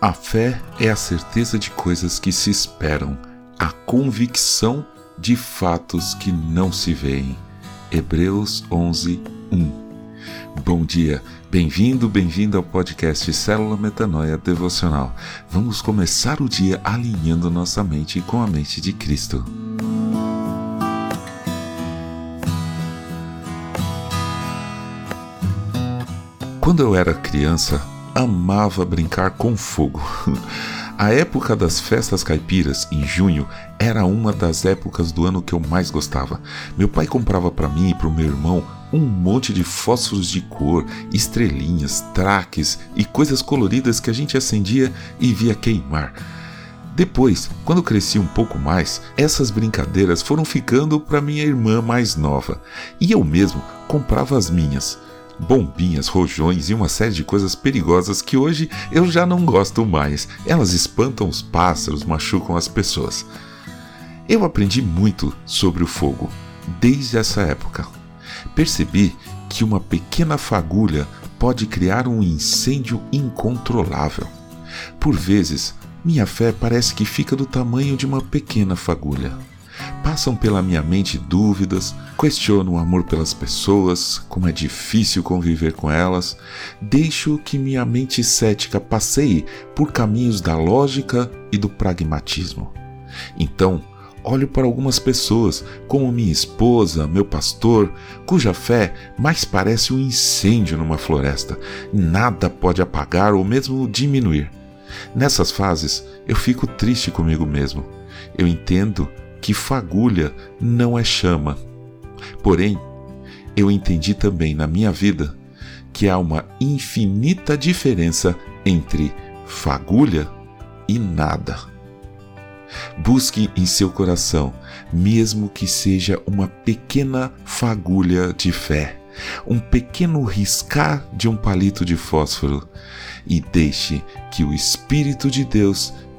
A fé é a certeza de coisas que se esperam, a convicção de fatos que não se veem. Hebreus 11, 1. Bom dia, bem-vindo, bem-vindo ao podcast Célula Metanoia Devocional. Vamos começar o dia alinhando nossa mente com a mente de Cristo. Quando eu era criança, amava brincar com fogo. A época das festas caipiras, em junho, era uma das épocas do ano que eu mais gostava. Meu pai comprava para mim e para o meu irmão um monte de fósforos de cor, estrelinhas, traques e coisas coloridas que a gente acendia e via queimar. Depois, quando cresci um pouco mais, essas brincadeiras foram ficando para minha irmã mais nova, e eu mesmo comprava as minhas bombinhas, rojões e uma série de coisas perigosas que hoje eu já não gosto mais. Elas espantam os pássaros, machucam as pessoas. Eu aprendi muito sobre o fogo desde essa época. Percebi que uma pequena fagulha pode criar um incêndio incontrolável. Por vezes, minha fé parece que fica do tamanho de uma pequena fagulha. Passam pela minha mente dúvidas, questiono o amor pelas pessoas, como é difícil conviver com elas, deixo que minha mente cética passeie por caminhos da lógica e do pragmatismo. Então, olho para algumas pessoas, como minha esposa, meu pastor, cuja fé mais parece um incêndio numa floresta. Nada pode apagar ou mesmo diminuir. Nessas fases, eu fico triste comigo mesmo. Eu entendo que fagulha não é chama. Porém, eu entendi também na minha vida que há uma infinita diferença entre fagulha e nada. Busque em seu coração, mesmo que seja uma pequena fagulha de fé, um pequeno riscar de um palito de fósforo, e deixe que o Espírito de Deus